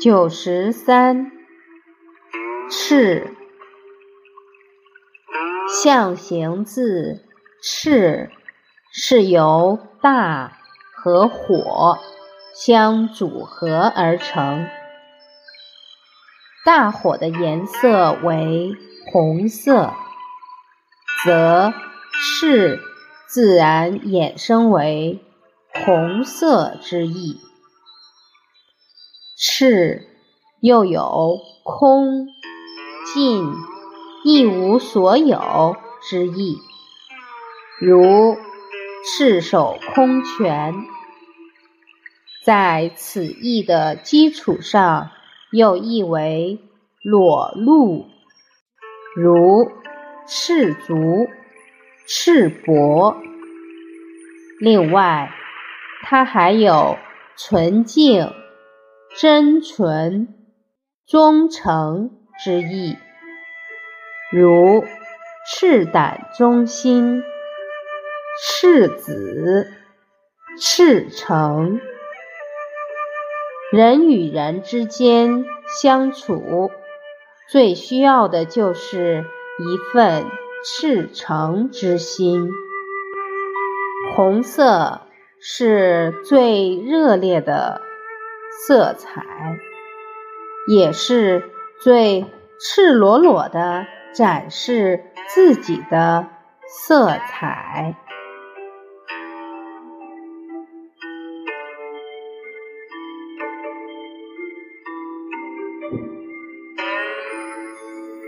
九十三，赤，象形字赤，是由大和火相组合而成。大火的颜色为红色，则赤自然衍生为红色之意。赤又有空、尽、一无所有之意，如赤手空拳。在此意的基础上，又译为裸露，如赤足、赤膊。另外，它还有纯净。真纯、忠诚之意，如赤胆忠心、赤子、赤诚。人与人之间相处，最需要的就是一份赤诚之心。红色是最热烈的。色彩也是最赤裸裸的展示自己的色彩。